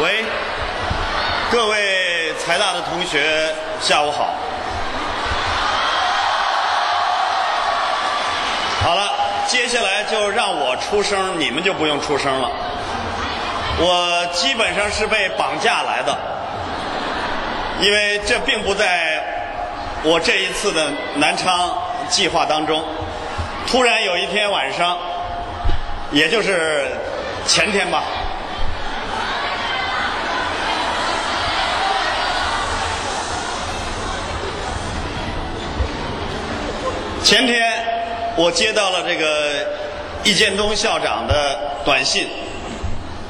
喂，各位财大的同学，下午好。好了，接下来就让我出声，你们就不用出声了。我基本上是被绑架来的，因为这并不在我这一次的南昌计划当中。突然有一天晚上，也就是前天吧。前天我接到了这个易建东校长的短信，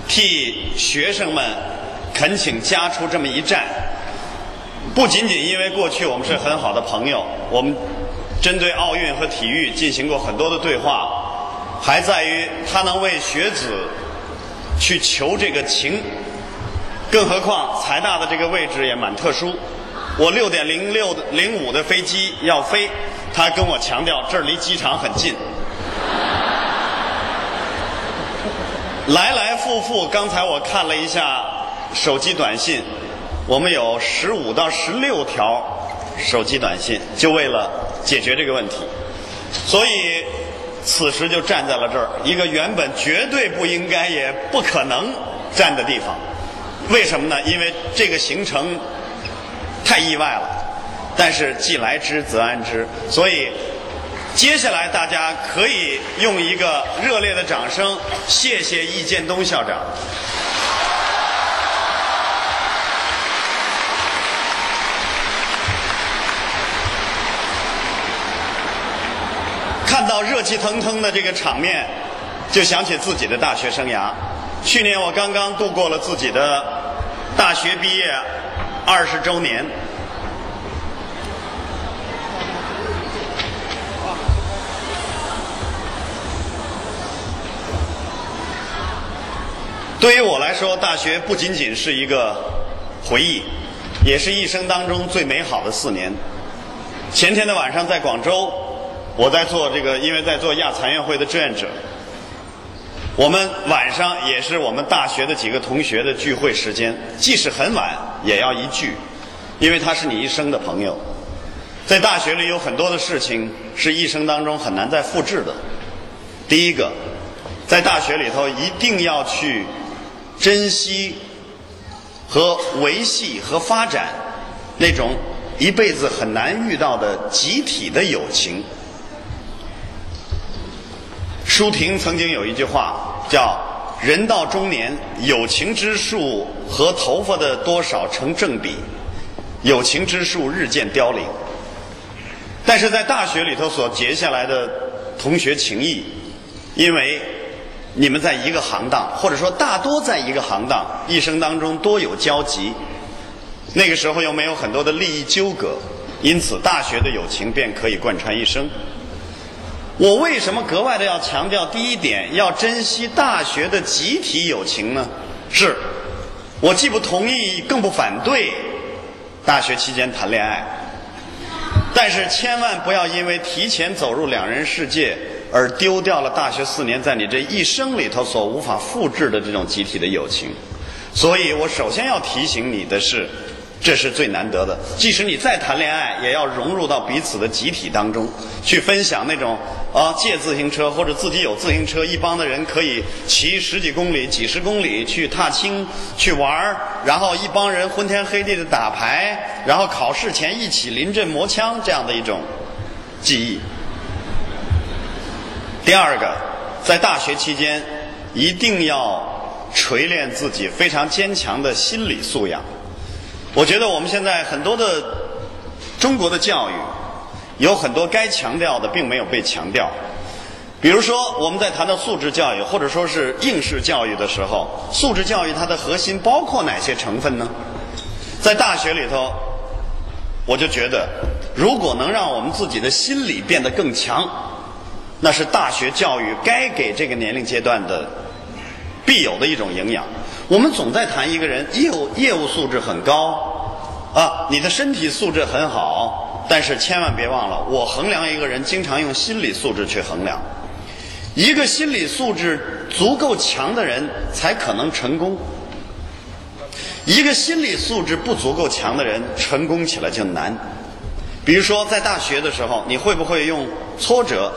替学生们恳请加出这么一战。不仅仅因为过去我们是很好的朋友，我们针对奥运和体育进行过很多的对话，还在于他能为学子去求这个情。更何况财大的这个位置也蛮特殊，我六点零六零五的飞机要飞。他跟我强调，这儿离机场很近。来来复复，刚才我看了一下手机短信，我们有十五到十六条手机短信，就为了解决这个问题。所以此时就站在了这儿，一个原本绝对不应该也不可能站的地方。为什么呢？因为这个行程太意外了。但是既来之则安之，所以接下来大家可以用一个热烈的掌声，谢谢易建东校长。看到热气腾腾的这个场面，就想起自己的大学生涯。去年我刚刚度过了自己的大学毕业二十周年。对于我来说，大学不仅仅是一个回忆，也是一生当中最美好的四年。前天的晚上在广州，我在做这个，因为在做亚残运会的志愿者。我们晚上也是我们大学的几个同学的聚会时间，即使很晚也要一聚，因为他是你一生的朋友。在大学里有很多的事情是一生当中很难再复制的。第一个，在大学里头一定要去。珍惜和维系和发展那种一辈子很难遇到的集体的友情。舒婷曾经有一句话叫“人到中年，友情之数和头发的多少成正比，友情之数日渐凋零。”但是在大学里头所结下来的同学情谊，因为。你们在一个行当，或者说大多在一个行当，一生当中多有交集。那个时候又没有很多的利益纠葛，因此大学的友情便可以贯穿一生。我为什么格外的要强调第一点，要珍惜大学的集体友情呢？是，我既不同意，更不反对大学期间谈恋爱，但是千万不要因为提前走入两人世界。而丢掉了大学四年在你这一生里头所无法复制的这种集体的友情，所以我首先要提醒你的是，这是最难得的。即使你再谈恋爱，也要融入到彼此的集体当中，去分享那种啊借自行车或者自己有自行车，一帮的人可以骑十几公里、几十公里去踏青去玩儿，然后一帮人昏天黑地的打牌，然后考试前一起临阵磨枪这样的一种记忆。第二个，在大学期间一定要锤炼自己非常坚强的心理素养。我觉得我们现在很多的中国的教育有很多该强调的并没有被强调。比如说，我们在谈到素质教育或者说是应试教育的时候，素质教育它的核心包括哪些成分呢？在大学里头，我就觉得，如果能让我们自己的心理变得更强。那是大学教育该给这个年龄阶段的必有的一种营养。我们总在谈一个人业务业务素质很高啊，你的身体素质很好，但是千万别忘了，我衡量一个人经常用心理素质去衡量。一个心理素质足够强的人才可能成功。一个心理素质不足够强的人，成功起来就难。比如说，在大学的时候，你会不会用挫折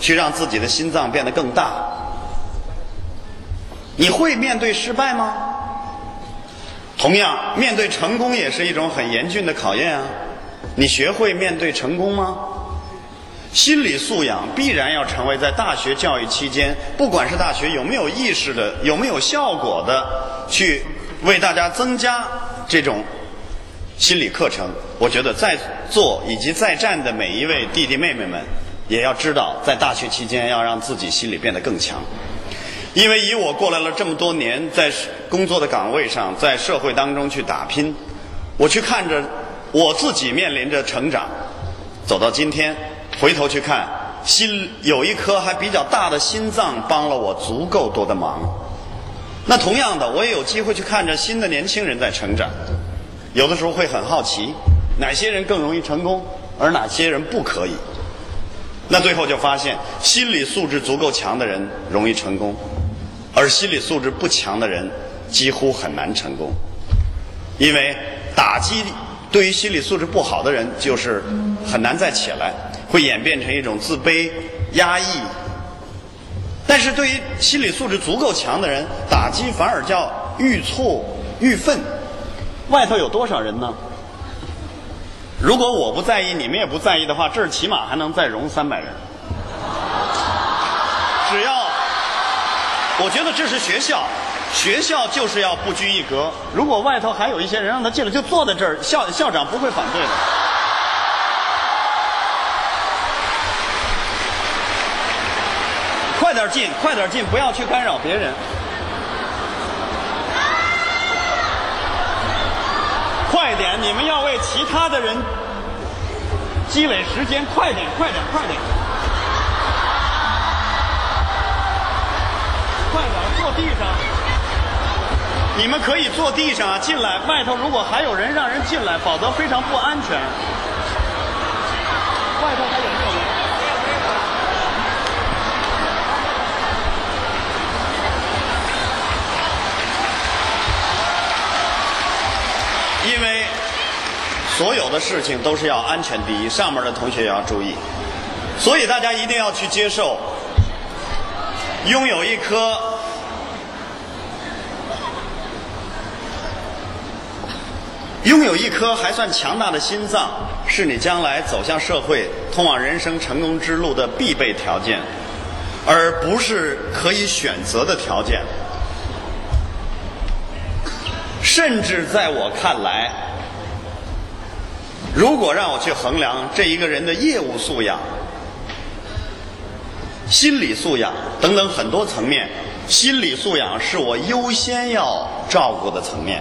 去让自己的心脏变得更大？你会面对失败吗？同样，面对成功也是一种很严峻的考验啊！你学会面对成功吗？心理素养必然要成为在大学教育期间，不管是大学有没有意识的、有没有效果的，去为大家增加这种心理课程。我觉得在座以及在站的每一位弟弟妹妹们，也要知道，在大学期间要让自己心理变得更强。因为以我过来了这么多年，在工作的岗位上，在社会当中去打拼，我去看着我自己面临着成长，走到今天。回头去看，心有一颗还比较大的心脏，帮了我足够多的忙。那同样的，我也有机会去看着新的年轻人在成长，有的时候会很好奇，哪些人更容易成功，而哪些人不可以。那最后就发现，心理素质足够强的人容易成功，而心理素质不强的人几乎很难成功，因为打击对于心理素质不好的人就是很难再起来。会演变成一种自卑、压抑，但是对于心理素质足够强的人，打击反而叫愈挫愈奋。外头有多少人呢？如果我不在意，你们也不在意的话，这儿起码还能再容三百人。只要，我觉得这是学校，学校就是要不拘一格。如果外头还有一些人，让他进来就坐在这儿，校校长不会反对的。快点进，快点进，不要去干扰别人。快点，你们要为其他的人积累时间。快点，快点，快点！快点，坐地上。你们可以坐地上啊，进来。外头如果还有人，让人进来，否则非常不安全。外头还有没有人？所有的事情都是要安全第一，上面的同学也要注意，所以大家一定要去接受，拥有一颗拥有一颗还算强大的心脏，是你将来走向社会、通往人生成功之路的必备条件，而不是可以选择的条件。甚至在我看来，如果让我去衡量这一个人的业务素养、心理素养等等很多层面，心理素养是我优先要照顾的层面。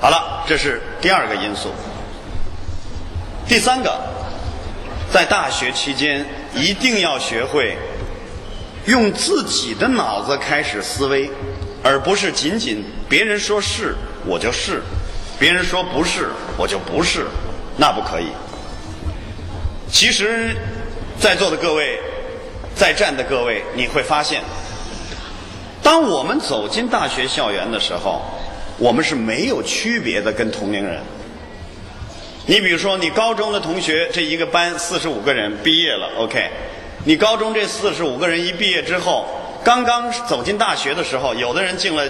好了，这是第二个因素。第三个，在大学期间一定要学会用自己的脑子开始思维。而不是仅仅别人说是我就是，别人说不是我就不是，那不可以。其实，在座的各位，在站的各位，你会发现，当我们走进大学校园的时候，我们是没有区别的跟同龄人。你比如说，你高中的同学这一个班四十五个人毕业了，OK，你高中这四十五个人一毕业之后。刚刚走进大学的时候，有的人进了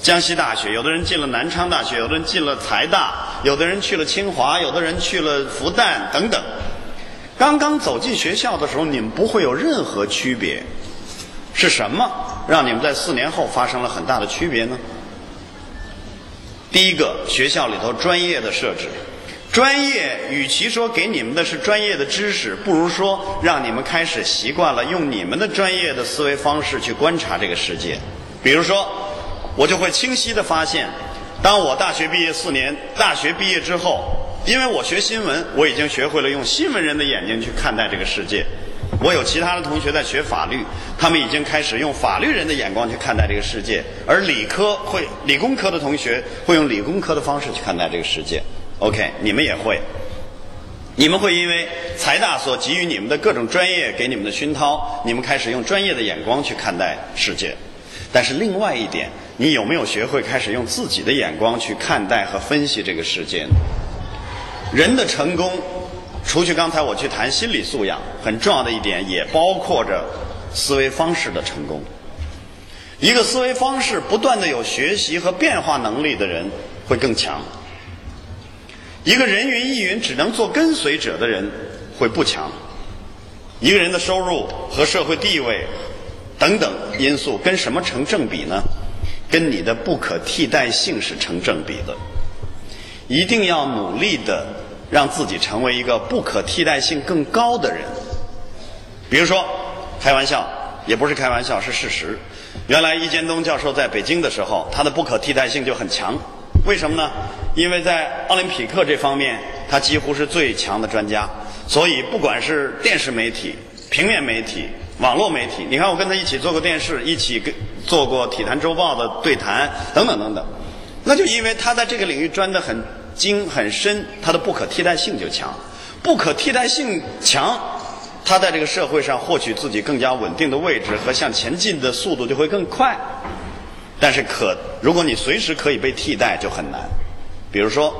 江西大学，有的人进了南昌大学，有的人进了财大，有的人去了清华，有的人去了复旦等等。刚刚走进学校的时候，你们不会有任何区别。是什么让你们在四年后发生了很大的区别呢？第一个，学校里头专业的设置。专业与其说给你们的是专业的知识，不如说让你们开始习惯了用你们的专业的思维方式去观察这个世界。比如说，我就会清晰的发现，当我大学毕业四年，大学毕业之后，因为我学新闻，我已经学会了用新闻人的眼睛去看待这个世界。我有其他的同学在学法律，他们已经开始用法律人的眼光去看待这个世界，而理科会理工科的同学会用理工科的方式去看待这个世界。OK，你们也会，你们会因为财大所给予你们的各种专业给你们的熏陶，你们开始用专业的眼光去看待世界。但是另外一点，你有没有学会开始用自己的眼光去看待和分析这个世界？人的成功，除去刚才我去谈心理素养，很重要的一点也包括着思维方式的成功。一个思维方式不断的有学习和变化能力的人会更强。一个人云亦云只能做跟随者的人会不强。一个人的收入和社会地位等等因素跟什么成正比呢？跟你的不可替代性是成正比的。一定要努力的让自己成为一个不可替代性更高的人。比如说，开玩笑也不是开玩笑，是事实。原来易建东教授在北京的时候，他的不可替代性就很强。为什么呢？因为在奥林匹克这方面，他几乎是最强的专家。所以，不管是电视媒体、平面媒体、网络媒体，你看我跟他一起做过电视，一起跟做过《体坛周报》的对谈，等等等等。那就因为他在这个领域钻得很精很深，他的不可替代性就强。不可替代性强，他在这个社会上获取自己更加稳定的位置和向前进的速度就会更快。但是可，如果你随时可以被替代，就很难。比如说。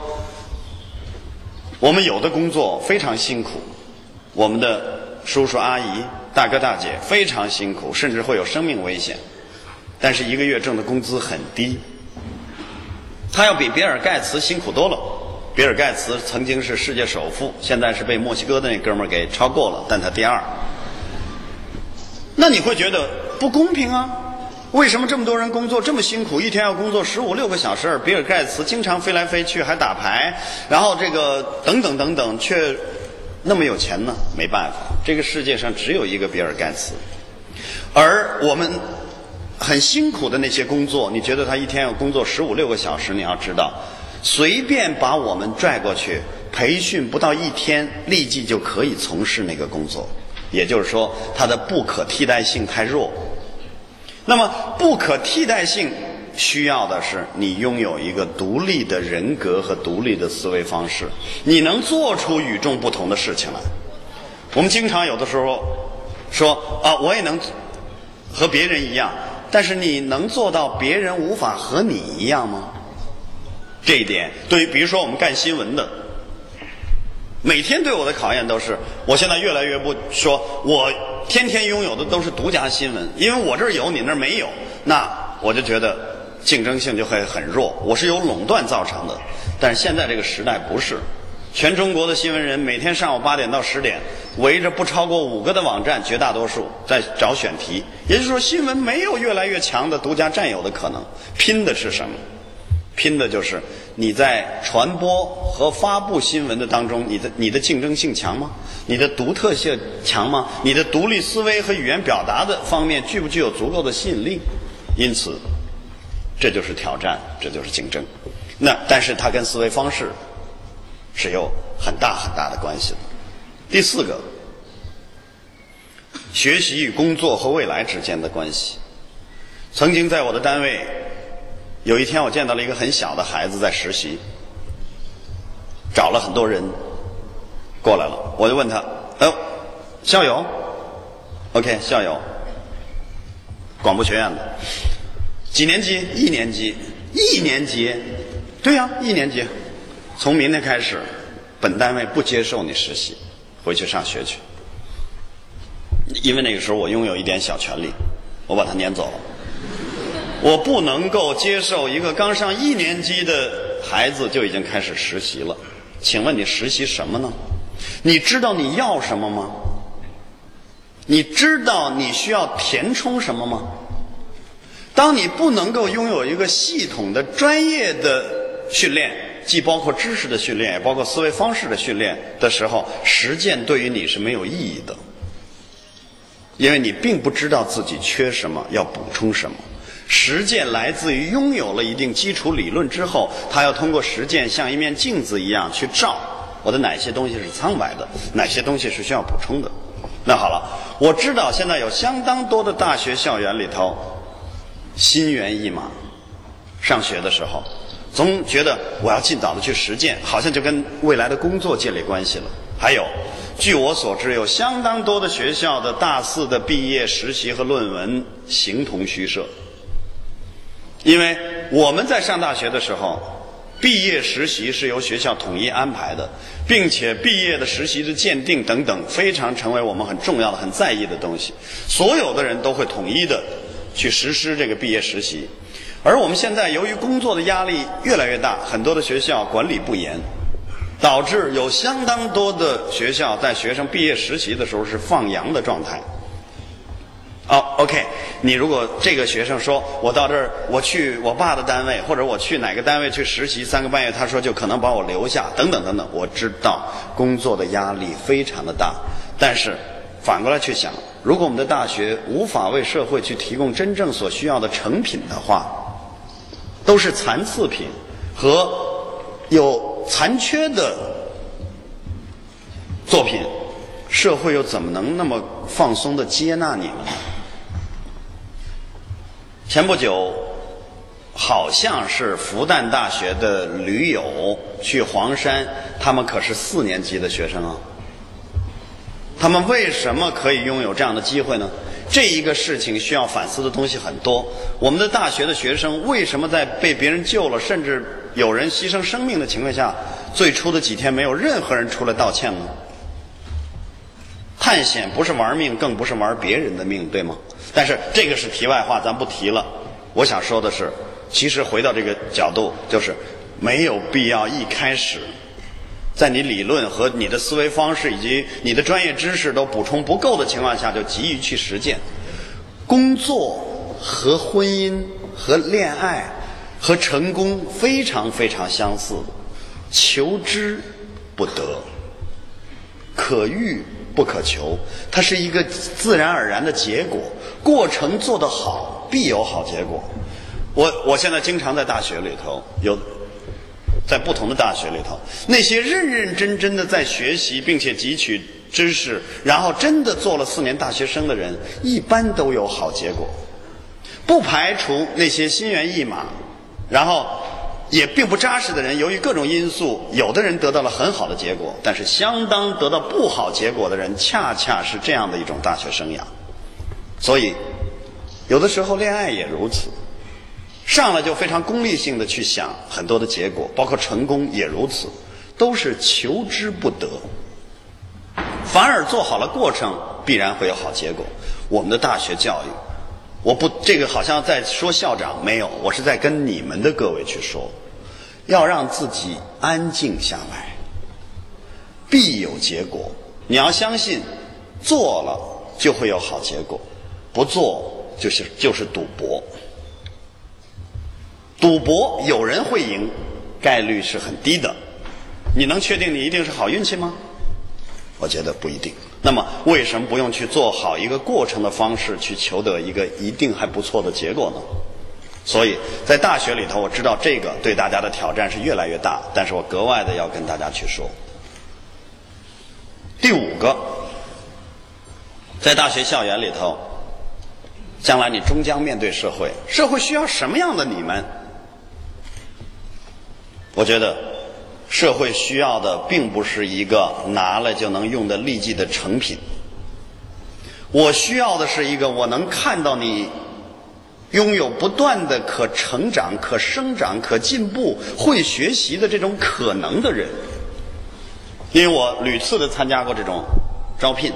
我们有的工作非常辛苦，我们的叔叔阿姨、大哥大姐非常辛苦，甚至会有生命危险。但是一个月挣的工资很低，他要比比尔盖茨辛苦多了。比尔盖茨曾经是世界首富，现在是被墨西哥的那哥们儿给超过了，但他第二。那你会觉得不公平啊？为什么这么多人工作这么辛苦，一天要工作十五六个小时？比尔盖茨经常飞来飞去，还打牌，然后这个等等等等，却那么有钱呢？没办法，这个世界上只有一个比尔盖茨。而我们很辛苦的那些工作，你觉得他一天要工作十五六个小时？你要知道，随便把我们拽过去培训，不到一天，立即就可以从事那个工作。也就是说，它的不可替代性太弱。那么，不可替代性需要的是你拥有一个独立的人格和独立的思维方式，你能做出与众不同的事情来。我们经常有的时候说啊，我也能和别人一样，但是你能做到别人无法和你一样吗？这一点，对于比如说我们干新闻的。每天对我的考验都是，我现在越来越不说，我天天拥有的都是独家新闻，因为我这儿有，你那儿没有，那我就觉得竞争性就会很弱，我是由垄断造成的。但是现在这个时代不是，全中国的新闻人每天上午八点到十点，围着不超过五个的网站，绝大多数在找选题，也就是说，新闻没有越来越强的独家占有的可能，拼的是什么？拼的就是你在传播和发布新闻的当中，你的你的竞争性强吗？你的独特性强吗？你的独立思维和语言表达的方面具不具有足够的吸引力？因此，这就是挑战，这就是竞争。那但是它跟思维方式是有很大很大的关系的。第四个，学习与工作和未来之间的关系。曾经在我的单位。有一天，我见到了一个很小的孩子在实习，找了很多人过来了，我就问他：“哦，校友？OK，校友，广播学院的，几年级？一年级？一年级？对呀，一年级。从明天开始，本单位不接受你实习，回去上学去。因为那个时候我拥有一点小权利，我把他撵走了。”我不能够接受一个刚上一年级的孩子就已经开始实习了。请问你实习什么呢？你知道你要什么吗？你知道你需要填充什么吗？当你不能够拥有一个系统的专业的训练，既包括知识的训练，也包括思维方式的训练的时候，实践对于你是没有意义的，因为你并不知道自己缺什么，要补充什么。实践来自于拥有了一定基础理论之后，他要通过实践像一面镜子一样去照我的哪些东西是苍白的，哪些东西是需要补充的。那好了，我知道现在有相当多的大学校园里头心猿意马，上学的时候总觉得我要尽早的去实践，好像就跟未来的工作建立关系了。还有，据我所知，有相当多的学校的大四的毕业实习和论文形同虚设。因为我们在上大学的时候，毕业实习是由学校统一安排的，并且毕业的实习的鉴定等等，非常成为我们很重要的、很在意的东西。所有的人都会统一的去实施这个毕业实习。而我们现在由于工作的压力越来越大，很多的学校管理不严，导致有相当多的学校在学生毕业实习的时候是放羊的状态。哦，OK，你如果这个学生说我到这儿，我去我爸的单位，或者我去哪个单位去实习三个半月，他说就可能把我留下，等等等等。我知道工作的压力非常的大，但是反过来去想，如果我们的大学无法为社会去提供真正所需要的成品的话，都是残次品和有残缺的作品，社会又怎么能那么放松的接纳你们呢？前不久，好像是复旦大学的驴友去黄山，他们可是四年级的学生啊。他们为什么可以拥有这样的机会呢？这一个事情需要反思的东西很多。我们的大学的学生为什么在被别人救了，甚至有人牺牲生命的情况下，最初的几天没有任何人出来道歉呢？探险不是玩命，更不是玩别人的命，对吗？但是这个是题外话，咱不提了。我想说的是，其实回到这个角度，就是没有必要一开始，在你理论和你的思维方式以及你的专业知识都补充不够的情况下，就急于去实践。工作和婚姻和恋爱和成功非常非常相似，求之不得，可遇。不可求，它是一个自然而然的结果。过程做得好，必有好结果。我我现在经常在大学里头，有在不同的大学里头，那些认认真真的在学习并且汲取知识，然后真的做了四年大学生的人，一般都有好结果。不排除那些心猿意马，然后。也并不扎实的人，由于各种因素，有的人得到了很好的结果，但是相当得到不好结果的人，恰恰是这样的一种大学生涯。所以，有的时候恋爱也如此，上来就非常功利性的去想很多的结果，包括成功也如此，都是求之不得。反而做好了过程，必然会有好结果。我们的大学教育，我不这个好像在说校长，没有，我是在跟你们的各位去说。要让自己安静下来，必有结果。你要相信，做了就会有好结果，不做就是就是赌博。赌博有人会赢，概率是很低的。你能确定你一定是好运气吗？我觉得不一定。那么，为什么不用去做好一个过程的方式，去求得一个一定还不错的结果呢？所以在大学里头，我知道这个对大家的挑战是越来越大，但是我格外的要跟大家去说。第五个，在大学校园里头，将来你终将面对社会，社会需要什么样的你们？我觉得，社会需要的并不是一个拿了就能用的立即的成品，我需要的是一个我能看到你。拥有不断的可成长、可生长、可进步、会学习的这种可能的人，因为我屡次的参加过这种招聘，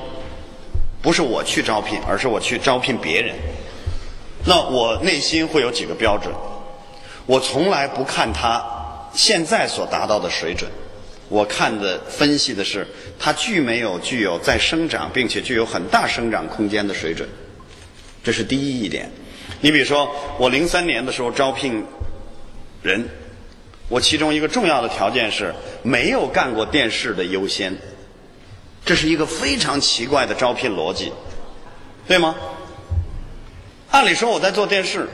不是我去招聘，而是我去招聘别人。那我内心会有几个标准，我从来不看他现在所达到的水准，我看的分析的是它具没有具有在生长并且具有很大生长空间的水准，这是第一一点。你比如说，我零三年的时候招聘人，我其中一个重要的条件是没有干过电视的优先，这是一个非常奇怪的招聘逻辑，对吗？按理说我在做电视，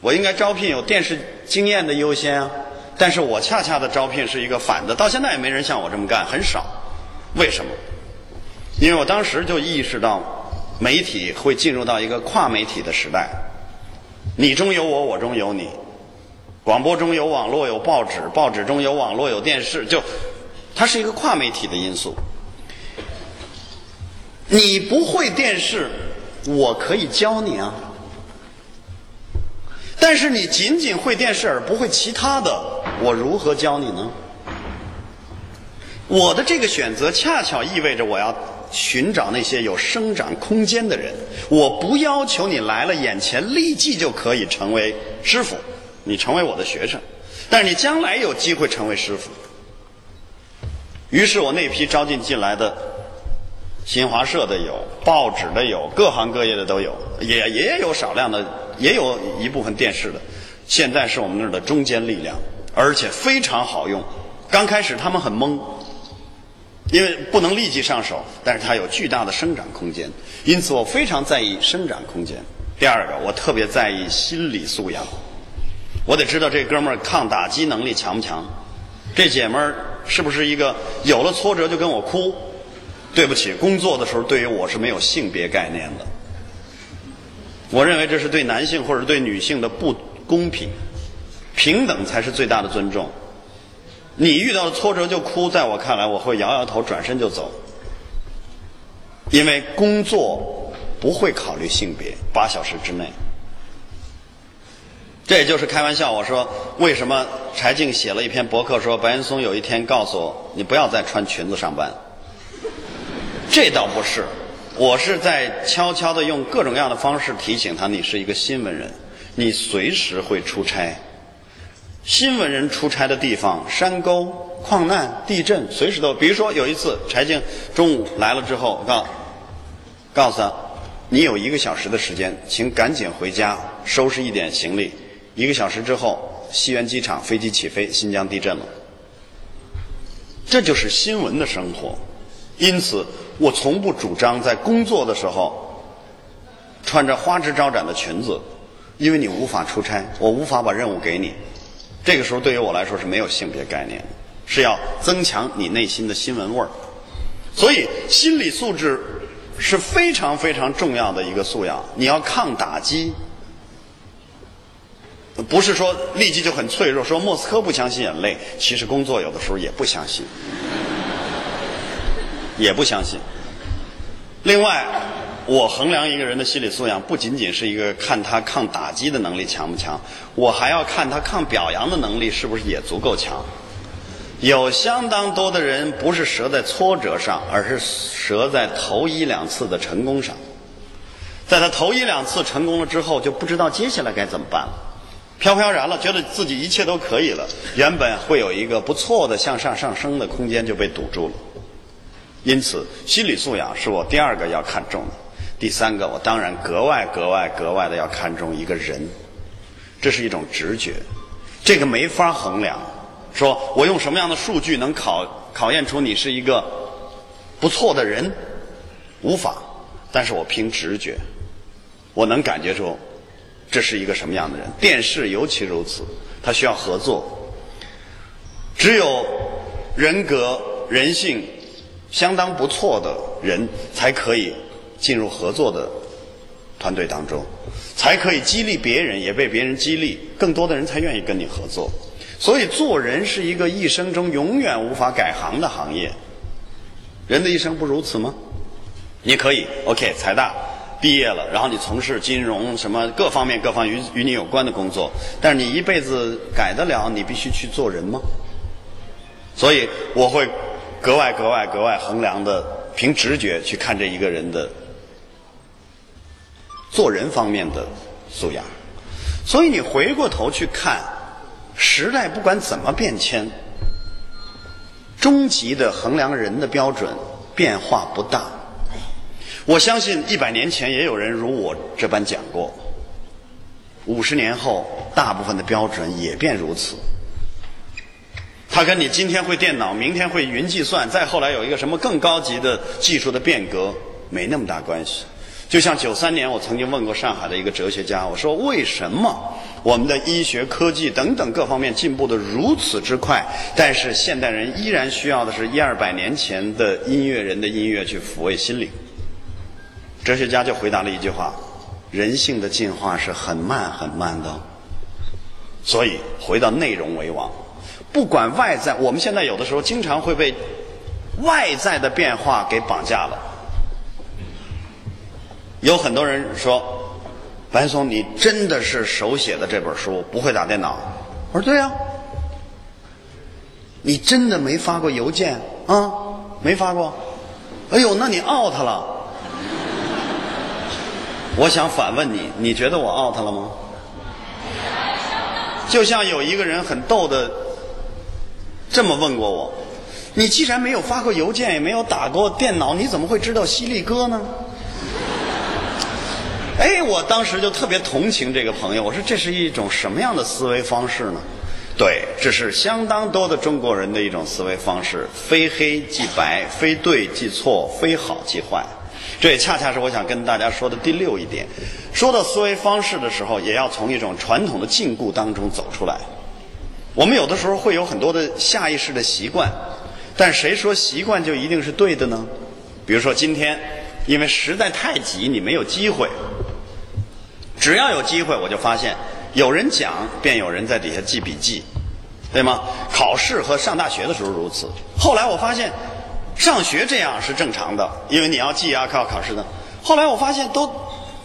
我应该招聘有电视经验的优先啊，但是我恰恰的招聘是一个反的，到现在也没人像我这么干，很少。为什么？因为我当时就意识到，媒体会进入到一个跨媒体的时代。你中有我，我中有你。广播中有网络，有报纸；报纸中有网络，有电视。就，它是一个跨媒体的因素。你不会电视，我可以教你啊。但是你仅仅会电视而不会其他的，我如何教你呢？我的这个选择恰巧意味着我要寻找那些有生长空间的人。我不要求你来了眼前立即就可以成为师傅，你成为我的学生，但是你将来有机会成为师傅。于是我那批招进进来的，新华社的有，报纸的有，各行各业的都有，也也有少量的，也有一部分电视的。现在是我们那儿的中坚力量，而且非常好用。刚开始他们很懵，因为不能立即上手，但是它有巨大的生长空间。因此我非常在意生长空间。第二个，我特别在意心理素养。我得知道这哥们儿抗打击能力强不强，这姐们儿。是不是一个有了挫折就跟我哭？对不起，工作的时候对于我是没有性别概念的。我认为这是对男性或者对女性的不公平，平等才是最大的尊重。你遇到了挫折就哭，在我看来，我会摇摇头，转身就走。因为工作不会考虑性别，八小时之内。这也就是开玩笑，我说为什么柴静写了一篇博客说白岩松有一天告诉我你不要再穿裙子上班，这倒不是，我是在悄悄的用各种各样的方式提醒他你是一个新闻人，你随时会出差，新闻人出差的地方山沟、矿难、地震随时都，比如说有一次柴静中午来了之后，告告诉他你有一个小时的时间，请赶紧回家收拾一点行李。一个小时之后，西园机场飞机起飞，新疆地震了。这就是新闻的生活。因此，我从不主张在工作的时候穿着花枝招展的裙子，因为你无法出差，我无法把任务给你。这个时候对于我来说是没有性别概念的，是要增强你内心的新闻味儿。所以，心理素质是非常非常重要的一个素养。你要抗打击。不是说立即就很脆弱，说莫斯科不相信眼泪，其实工作有的时候也不相信，也不相信。另外，我衡量一个人的心理素养，不仅仅是一个看他抗打击的能力强不强，我还要看他抗表扬的能力是不是也足够强。有相当多的人不是折在挫折上，而是折在头一两次的成功上，在他头一两次成功了之后，就不知道接下来该怎么办了。飘飘然了，觉得自己一切都可以了。原本会有一个不错的向上上升的空间就被堵住了。因此，心理素养是我第二个要看重的。第三个，我当然格外格外格外的要看重一个人。这是一种直觉，这个没法衡量。说我用什么样的数据能考考验出你是一个不错的人？无法。但是我凭直觉，我能感觉出。这是一个什么样的人？电视尤其如此，它需要合作。只有人格、人性相当不错的人，才可以进入合作的团队当中，才可以激励别人，也被别人激励，更多的人才愿意跟你合作。所以，做人是一个一生中永远无法改行的行业。人的一生不如此吗？你可以，OK，财大。毕业了，然后你从事金融什么各方面各方与与你有关的工作，但是你一辈子改得了你必须去做人吗？所以我会格外格外格外衡量的凭直觉去看这一个人的做人方面的素养。所以你回过头去看，时代不管怎么变迁，终极的衡量人的标准变化不大。我相信一百年前也有人如我这般讲过，五十年后大部分的标准也便如此。他跟你今天会电脑，明天会云计算，再后来有一个什么更高级的技术的变革，没那么大关系。就像九三年，我曾经问过上海的一个哲学家，我说为什么我们的医学科技等等各方面进步的如此之快，但是现代人依然需要的是一二百年前的音乐人的音乐去抚慰心灵。哲学家就回答了一句话：“人性的进化是很慢很慢的，所以回到内容为王。不管外在，我们现在有的时候经常会被外在的变化给绑架了。有很多人说，白松，你真的是手写的这本书，不会打电脑？我说对呀。你真的没发过邮件啊？没发过？哎呦，那你 out 了。我想反问你，你觉得我 out 了吗？就像有一个人很逗的这么问过我：你既然没有发过邮件，也没有打过电脑，你怎么会知道犀利哥呢？哎，我当时就特别同情这个朋友，我说这是一种什么样的思维方式呢？对，这是相当多的中国人的一种思维方式，非黑即白，非对即错，非好即坏。这也恰恰是我想跟大家说的第六一点。说到思维方式的时候，也要从一种传统的禁锢当中走出来。我们有的时候会有很多的下意识的习惯，但谁说习惯就一定是对的呢？比如说今天，因为实在太急，你没有机会。只要有机会，我就发现。有人讲，便有人在底下记笔记，对吗？考试和上大学的时候如此。后来我发现，上学这样是正常的，因为你要记啊，靠考试的。后来我发现，都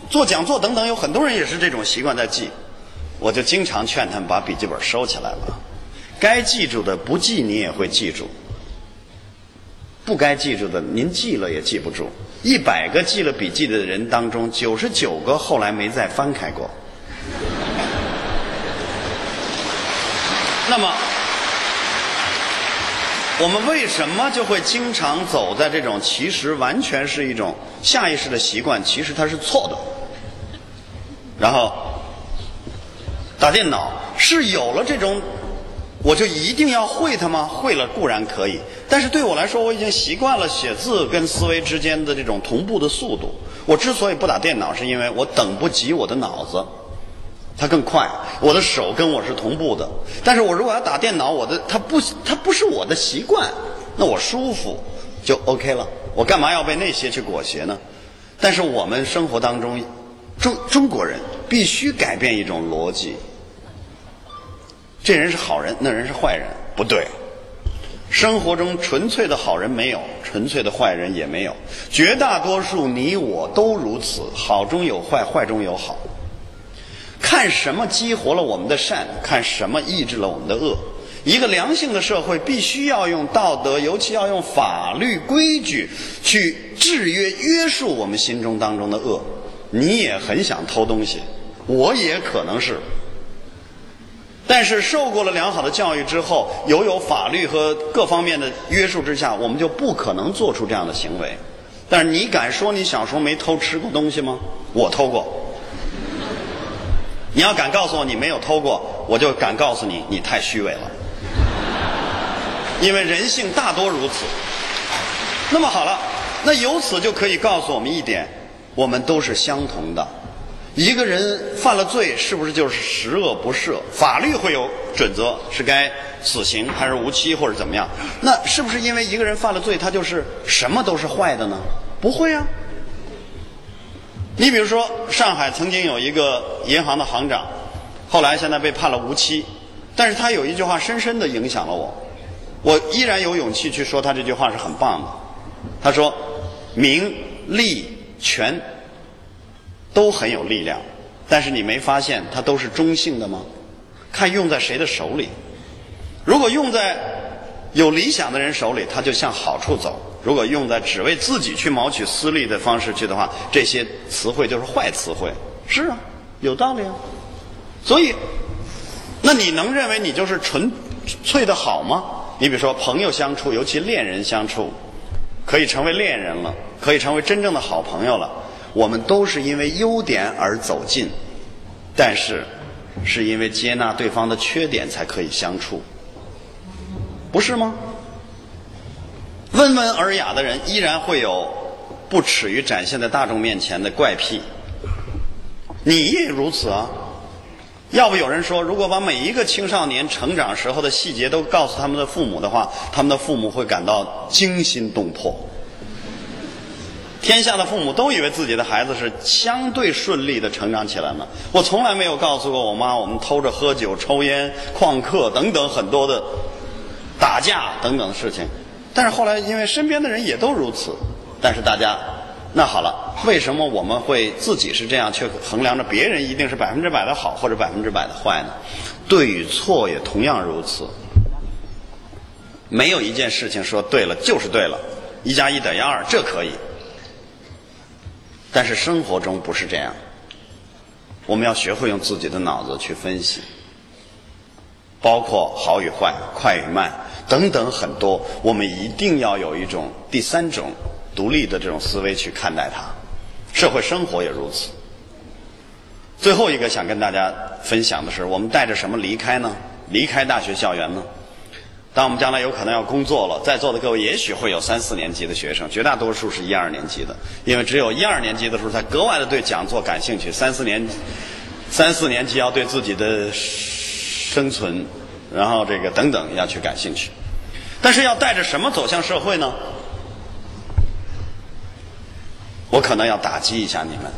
做讲座等等，有很多人也是这种习惯在记。我就经常劝他们把笔记本收起来了。该记住的不记，你也会记住；不该记住的，您记了也记不住。一百个记了笔记的人当中，九十九个后来没再翻开过。那么，我们为什么就会经常走在这种其实完全是一种下意识的习惯？其实它是错的。然后，打电脑是有了这种，我就一定要会它吗？会了固然可以，但是对我来说，我已经习惯了写字跟思维之间的这种同步的速度。我之所以不打电脑，是因为我等不及我的脑子。它更快，我的手跟我是同步的。但是我如果要打电脑，我的它不，它不是我的习惯，那我舒服就 OK 了。我干嘛要被那些去裹挟呢？但是我们生活当中，中中国人必须改变一种逻辑：这人是好人，那人是坏人，不对。生活中纯粹的好人没有，纯粹的坏人也没有。绝大多数你我都如此，好中有坏，坏中有好。看什么激活了我们的善，看什么抑制了我们的恶。一个良性的社会必须要用道德，尤其要用法律规矩去制约、约束我们心中当中的恶。你也很想偷东西，我也可能是。但是受过了良好的教育之后，有有法律和各方面的约束之下，我们就不可能做出这样的行为。但是你敢说你小时候没偷吃过东西吗？我偷过。你要敢告诉我你没有偷过，我就敢告诉你你太虚伪了，因为人性大多如此。那么好了，那由此就可以告诉我们一点：我们都是相同的。一个人犯了罪，是不是就是十恶不赦？法律会有准则，是该死刑还是无期或者怎么样？那是不是因为一个人犯了罪，他就是什么都是坏的呢？不会啊。你比如说，上海曾经有一个银行的行长，后来现在被判了无期，但是他有一句话深深的影响了我，我依然有勇气去说他这句话是很棒的。他说：“名利权都很有力量，但是你没发现它都是中性的吗？看用在谁的手里。如果用在有理想的人手里，它就向好处走。”如果用在只为自己去谋取私利的方式去的话，这些词汇就是坏词汇。是啊，有道理啊。所以，那你能认为你就是纯粹的好吗？你比如说，朋友相处，尤其恋人相处，可以成为恋人了，可以成为真正的好朋友了。我们都是因为优点而走近，但是是因为接纳对方的缺点才可以相处，不是吗？温文尔雅的人依然会有不耻于展现在大众面前的怪癖，你也如此啊！要不有人说，如果把每一个青少年成长时候的细节都告诉他们的父母的话，他们的父母会感到惊心动魄。天下的父母都以为自己的孩子是相对顺利的成长起来了。我从来没有告诉过我妈，我们偷着喝酒、抽烟、旷课等等很多的打架等等的事情。但是后来，因为身边的人也都如此，但是大家那好了，为什么我们会自己是这样，却衡量着别人一定是百分之百的好或者百分之百的坏呢？对与错也同样如此。没有一件事情说对了就是对了，一加一等于二，这可以。但是生活中不是这样，我们要学会用自己的脑子去分析，包括好与坏、快与慢等等很多，我们一定要有一种第三种独立的这种思维去看待它。社会生活也如此。最后一个想跟大家分享的是，我们带着什么离开呢？离开大学校园呢？当我们将来有可能要工作了，在座的各位也许会有三四年级的学生，绝大多数是一二年级的，因为只有一二年级的时候才格外的对讲座感兴趣。三四年，三四年级要对自己的生存，然后这个等等要去感兴趣。但是要带着什么走向社会呢？我可能要打击一下你们，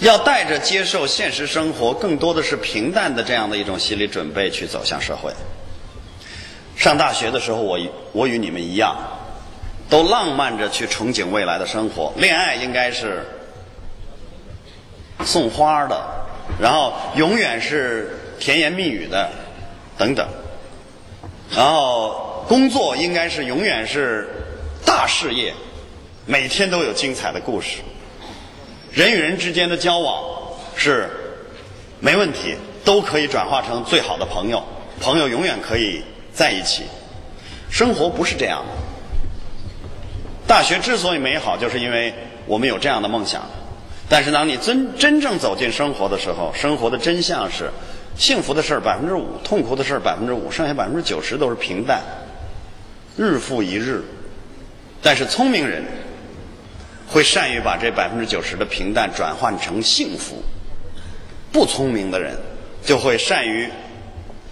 要带着接受现实生活更多的是平淡的这样的一种心理准备去走向社会。上大学的时候，我我与你们一样，都浪漫着去憧憬未来的生活。恋爱应该是送花的，然后永远是甜言蜜语的，等等。然后工作应该是永远是大事业，每天都有精彩的故事。人与人之间的交往是没问题，都可以转化成最好的朋友，朋友永远可以。在一起，生活不是这样的。大学之所以美好，就是因为我们有这样的梦想。但是当你真真正走进生活的时候，生活的真相是：幸福的事儿百分之五，痛苦的事儿百分之五，剩下百分之九十都是平淡，日复一日。但是聪明人会善于把这百分之九十的平淡转换成幸福，不聪明的人就会善于，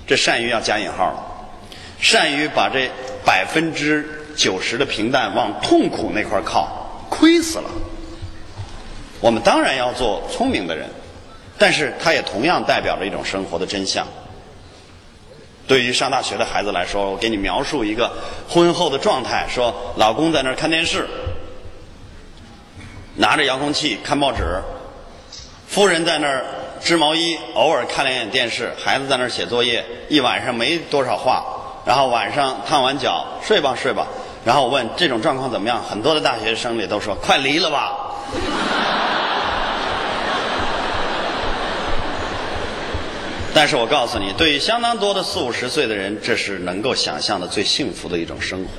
这善于要加引号了。善于把这百分之九十的平淡往痛苦那块靠，亏死了。我们当然要做聪明的人，但是它也同样代表着一种生活的真相。对于上大学的孩子来说，我给你描述一个婚后的状态：说老公在那儿看电视，拿着遥控器看报纸；夫人在那儿织毛衣，偶尔看两眼电视；孩子在那儿写作业，一晚上没多少话。然后晚上烫完脚睡吧睡吧，然后我问这种状况怎么样？很多的大学生里都说快离了吧。但是我告诉你，对于相当多的四五十岁的人，这是能够想象的最幸福的一种生活。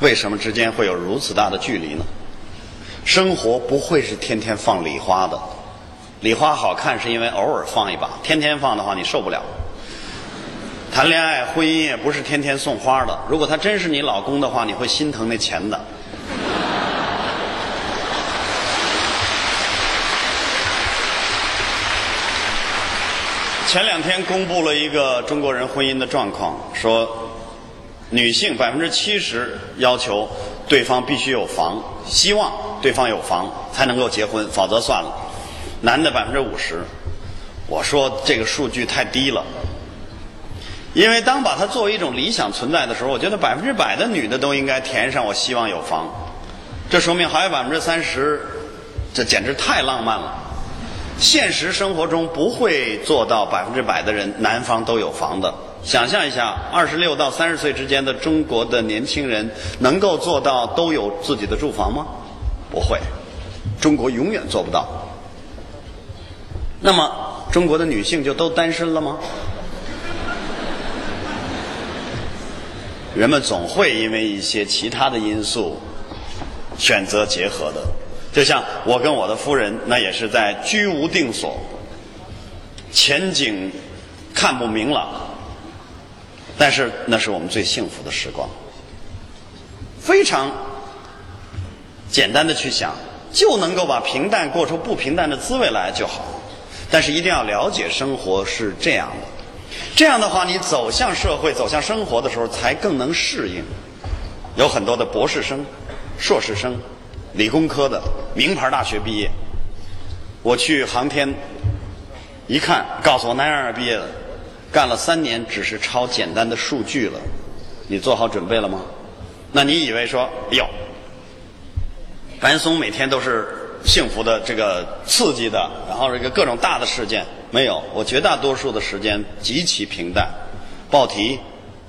为什么之间会有如此大的距离呢？生活不会是天天放礼花的，礼花好看是因为偶尔放一把，天天放的话你受不了。谈恋爱、婚姻也不是天天送花的。如果他真是你老公的话，你会心疼那钱的。前两天公布了一个中国人婚姻的状况，说女性百分之七十要求对方必须有房，希望对方有房才能够结婚，否则算了。男的百分之五十，我说这个数据太低了。因为当把它作为一种理想存在的时候，我觉得百分之百的女的都应该填上“我希望有房”，这说明还有百分之三十，这简直太浪漫了。现实生活中不会做到百分之百的人男方都有房的。想象一下，二十六到三十岁之间的中国的年轻人能够做到都有自己的住房吗？不会，中国永远做不到。那么，中国的女性就都单身了吗？人们总会因为一些其他的因素选择结合的，就像我跟我的夫人，那也是在居无定所、前景看不明朗，但是那是我们最幸福的时光。非常简单的去想，就能够把平淡过出不平淡的滋味来就好。但是一定要了解生活是这样的。这样的话，你走向社会、走向生活的时候，才更能适应。有很多的博士生、硕士生、理工科的名牌大学毕业，我去航天一看，告诉我哪样毕业的，干了三年，只是抄简单的数据了。你做好准备了吗？那你以为说，哟，白岩松每天都是幸福的、这个刺激的，然后这个各种大的事件没有。我绝大多数的时间极其平淡，报题、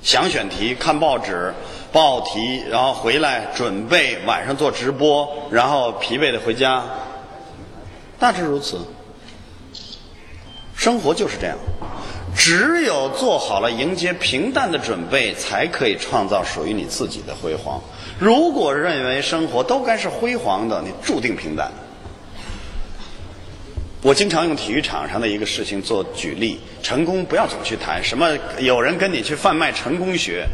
想选题、看报纸、报题，然后回来准备晚上做直播，然后疲惫的回家，大致如此。生活就是这样，只有做好了迎接平淡的准备，才可以创造属于你自己的辉煌。如果认为生活都该是辉煌的，你注定平淡。我经常用体育场上的一个事情做举例：成功不要总去谈什么，有人跟你去贩卖成功学。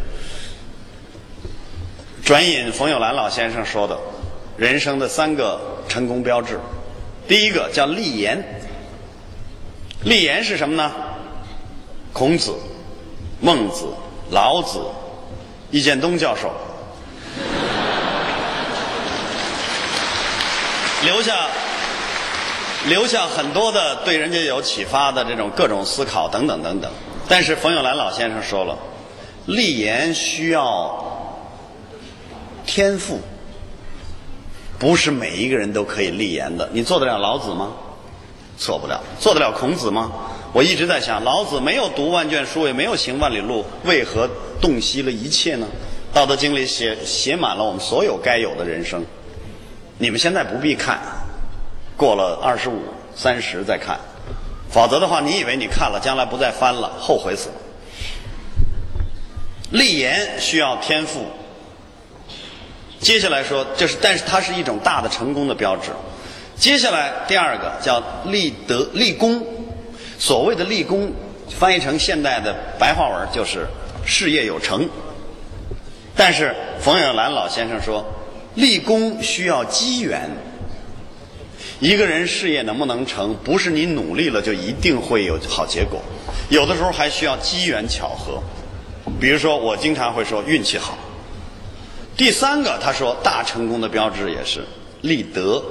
转引冯友兰老先生说的，人生的三个成功标志，第一个叫立言。立言是什么呢？孔子、孟子、老子、易建东教授。留下留下很多的对人家有启发的这种各种思考等等等等，但是冯友兰老先生说了，立言需要天赋，不是每一个人都可以立言的。你做得了老子吗？做不了。做得了孔子吗？我一直在想，老子没有读万卷书，也没有行万里路，为何洞悉了一切呢？道德经里写写满了我们所有该有的人生。你们现在不必看，过了二十五、三十再看，否则的话，你以为你看了，将来不再翻了，后悔死了。立言需要天赋，接下来说，就是，但是它是一种大的成功的标志。接下来第二个叫立德、立功。所谓的立功，翻译成现代的白话文就是事业有成。但是冯友兰老先生说。立功需要机缘，一个人事业能不能成，不是你努力了就一定会有好结果，有的时候还需要机缘巧合。比如说，我经常会说运气好。第三个，他说大成功的标志也是立德，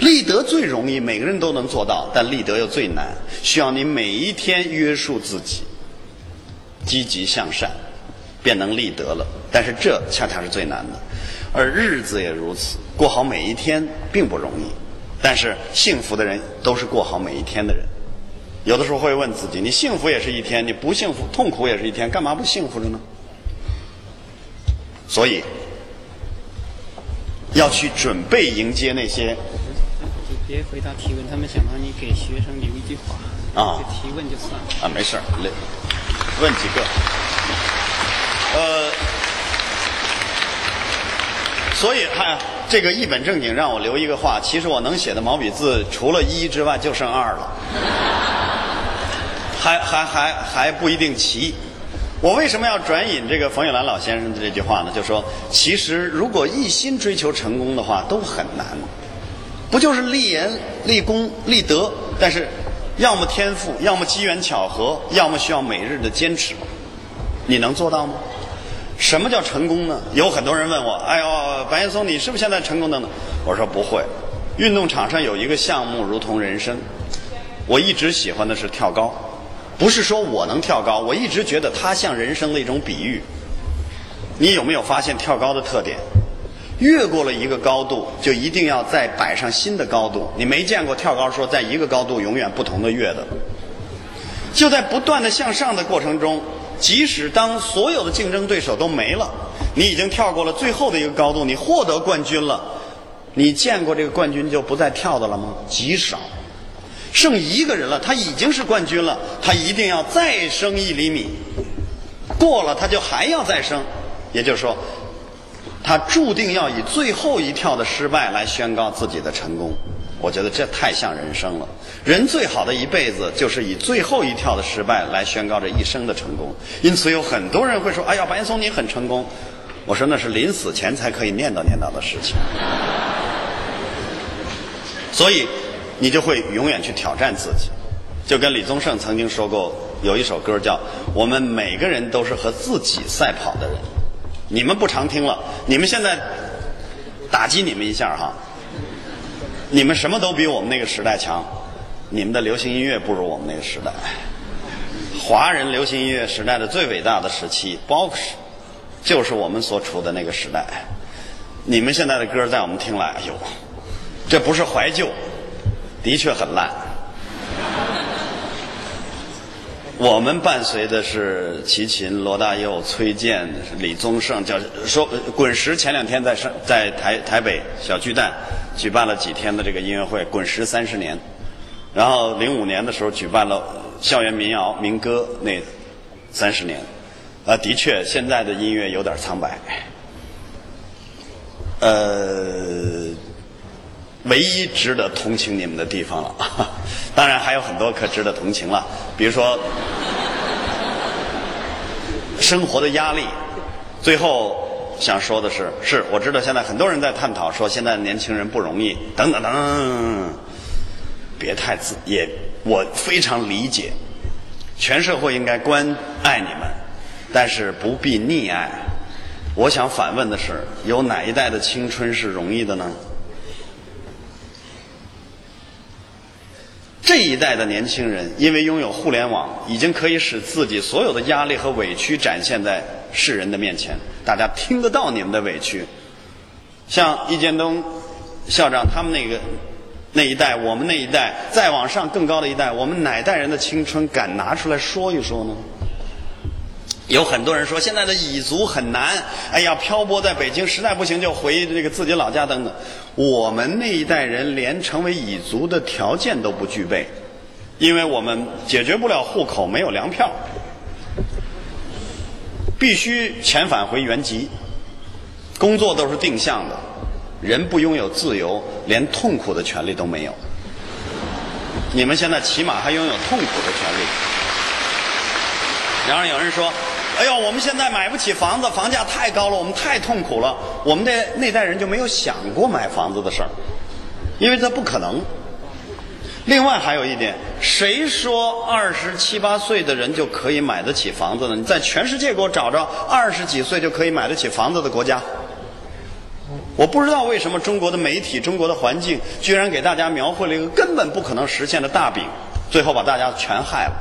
立德最容易，每个人都能做到，但立德又最难，需要你每一天约束自己，积极向善，便能立德了。但是这恰恰是最难的。而日子也如此，过好每一天并不容易。但是幸福的人都是过好每一天的人。有的时候会问自己：你幸福也是一天，你不幸福、痛苦也是一天，干嘛不幸福着呢？所以要去准备迎接那些。就别回答提问，他们想让你给学生留一句话。啊。提问就算了。啊，没事儿，问几个。呃。所以，看这个一本正经让我留一个话，其实我能写的毛笔字除了一之外就剩二了，还还还还不一定齐。我为什么要转引这个冯友兰老先生的这句话呢？就说，其实如果一心追求成功的话，都很难。不就是立言、立功、立德？但是，要么天赋，要么机缘巧合，要么需要每日的坚持。你能做到吗？什么叫成功呢？有很多人问我：“哎呦，白岩松，你是不是现在成功的呢？”我说：“不会。运动场上有一个项目如同人生，我一直喜欢的是跳高，不是说我能跳高，我一直觉得它像人生的一种比喻。你有没有发现跳高的特点？越过了一个高度，就一定要再摆上新的高度。你没见过跳高说在一个高度永远不同的跃的，就在不断的向上的过程中。”即使当所有的竞争对手都没了，你已经跳过了最后的一个高度，你获得冠军了。你见过这个冠军就不再跳的了吗？极少，剩一个人了，他已经是冠军了，他一定要再升一厘米，过了他就还要再升，也就是说，他注定要以最后一跳的失败来宣告自己的成功。我觉得这太像人生了。人最好的一辈子，就是以最后一跳的失败来宣告这一生的成功。因此，有很多人会说：“哎呀，白岩松你很成功。”我说：“那是临死前才可以念叨念叨的事情。”所以，你就会永远去挑战自己。就跟李宗盛曾经说过，有一首歌叫《我们每个人都是和自己赛跑的人》。你们不常听了，你们现在打击你们一下哈。你们什么都比我们那个时代强，你们的流行音乐不如我们那个时代。华人流行音乐时代的最伟大的时期，包括就是我们所处的那个时代。你们现在的歌在我们听来，哎呦，这不是怀旧，的确很烂。我们伴随的是齐秦、罗大佑、崔健、李宗盛，叫说滚石前两天在上在台台北小巨蛋举办了几天的这个音乐会，滚石三十年。然后零五年的时候举办了校园民谣民歌那三十年，啊，的确现在的音乐有点苍白。呃，唯一值得同情你们的地方了，当然还有很多可值得同情了，比如说生活的压力。最后想说的是，是我知道现在很多人在探讨说现在年轻人不容易，等等等等，别太自也，我非常理解，全社会应该关爱你们，但是不必溺爱。我想反问的是，有哪一代的青春是容易的呢？这一代的年轻人，因为拥有互联网，已经可以使自己所有的压力和委屈展现在世人的面前，大家听得到你们的委屈。像易建东校长他们那个那一代，我们那一代，再往上更高的一代，我们哪代人的青春敢拿出来说一说呢？有很多人说现在的蚁族很难，哎呀，漂泊在北京实在不行就回这个自己老家等等。我们那一代人连成为蚁族的条件都不具备，因为我们解决不了户口没有粮票，必须遣返回原籍，工作都是定向的，人不拥有自由，连痛苦的权利都没有。你们现在起码还拥有痛苦的权利。然而有人说。哎呦，我们现在买不起房子，房价太高了，我们太痛苦了。我们的那代人就没有想过买房子的事儿，因为这不可能。另外还有一点，谁说二十七八岁的人就可以买得起房子呢？你在全世界给我找找二十几岁就可以买得起房子的国家。我不知道为什么中国的媒体、中国的环境，居然给大家描绘了一个根本不可能实现的大饼，最后把大家全害了。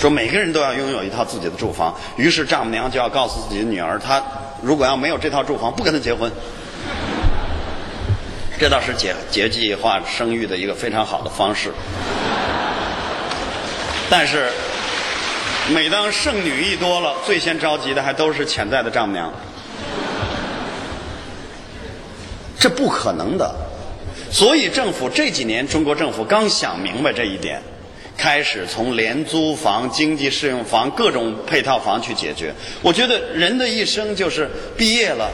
说每个人都要拥有一套自己的住房，于是丈母娘就要告诉自己的女儿，她如果要没有这套住房，不跟她结婚。这倒是节节计划生育的一个非常好的方式。但是，每当剩女一多了，最先着急的还都是潜在的丈母娘。这不可能的，所以政府这几年，中国政府刚想明白这一点。开始从廉租房、经济适用房各种配套房去解决。我觉得人的一生就是毕业了，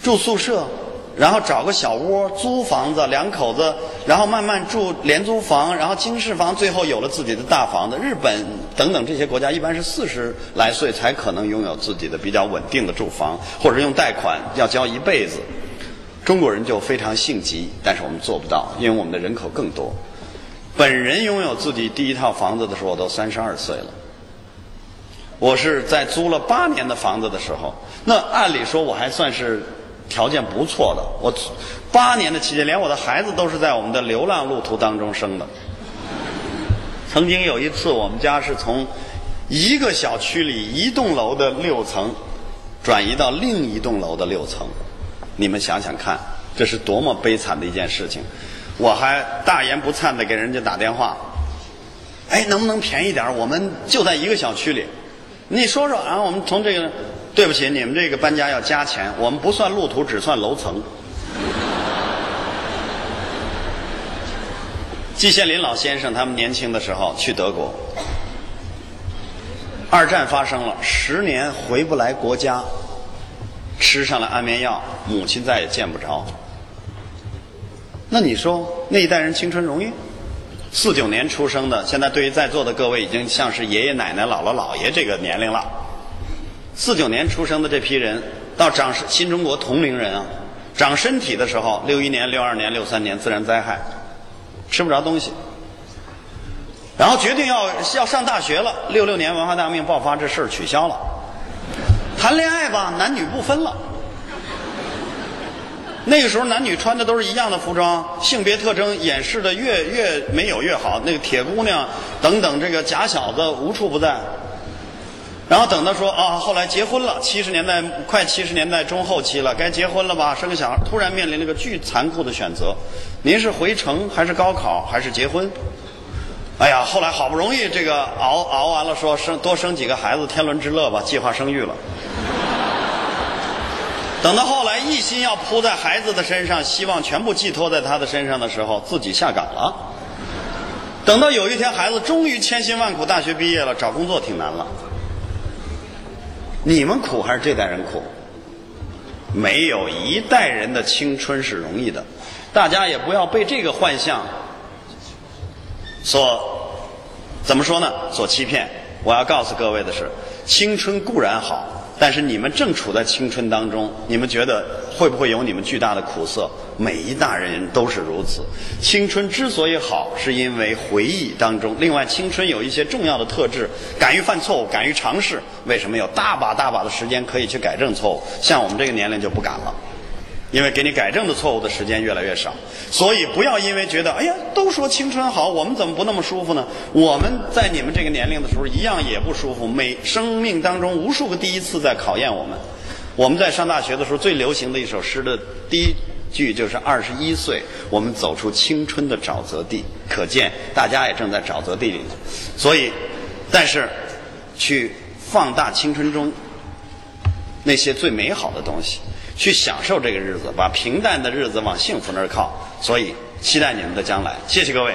住宿舍，然后找个小窝租房子，两口子，然后慢慢住廉租房，然后经适房，最后有了自己的大房子。日本等等这些国家一般是四十来岁才可能拥有自己的比较稳定的住房，或者用贷款要交一辈子。中国人就非常性急，但是我们做不到，因为我们的人口更多。本人拥有自己第一套房子的时候，我都三十二岁了。我是在租了八年的房子的时候，那按理说我还算是条件不错的。我八年的期间，连我的孩子都是在我们的流浪路途当中生的。曾经有一次，我们家是从一个小区里一栋楼的六层转移到另一栋楼的六层，你们想想看，这是多么悲惨的一件事情。我还大言不惭的给人家打电话，哎，能不能便宜点我们就在一个小区里，你说说啊，我们从这个，对不起，你们这个搬家要加钱，我们不算路途，只算楼层。季羡林老先生他们年轻的时候去德国，二战发生了，十年回不来国家，吃上了安眠药，母亲再也见不着。那你说那一代人青春容易？四九年出生的，现在对于在座的各位已经像是爷爷奶奶、姥姥姥爷这个年龄了。四九年出生的这批人，到长新中国同龄人啊，长身体的时候，六一年、六二年、六三年自然灾害，吃不着东西，然后决定要要上大学了。六六年文化大革命爆发，这事儿取消了，谈恋爱吧，男女不分了。那个时候男女穿的都是一样的服装，性别特征掩饰的越越没有越好。那个铁姑娘等等，这个假小子无处不在。然后等到说啊，后来结婚了，七十年代快七十年代中后期了，该结婚了吧？生个小孩，突然面临了个巨残酷的选择：您是回城还是高考还是结婚？哎呀，后来好不容易这个熬熬完了，说生多生几个孩子，天伦之乐吧，计划生育了。等到后来一心要扑在孩子的身上，希望全部寄托在他的身上的时候，自己下岗了。等到有一天孩子终于千辛万苦大学毕业了，找工作挺难了。你们苦还是这代人苦？没有一代人的青春是容易的，大家也不要被这个幻象所怎么说呢？所欺骗。我要告诉各位的是，青春固然好。但是你们正处在青春当中，你们觉得会不会有你们巨大的苦涩？每一代人都是如此。青春之所以好，是因为回忆当中。另外，青春有一些重要的特质：敢于犯错误，敢于尝试。为什么有大把大把的时间可以去改正错误？像我们这个年龄就不敢了。因为给你改正的错误的时间越来越少，所以不要因为觉得哎呀，都说青春好，我们怎么不那么舒服呢？我们在你们这个年龄的时候一样也不舒服。每生命当中无数个第一次在考验我们。我们在上大学的时候最流行的一首诗的第一句就是“二十一岁，我们走出青春的沼泽地”，可见大家也正在沼泽地里。所以，但是去放大青春中那些最美好的东西。去享受这个日子，把平淡的日子往幸福那儿靠。所以，期待你们的将来。谢谢各位。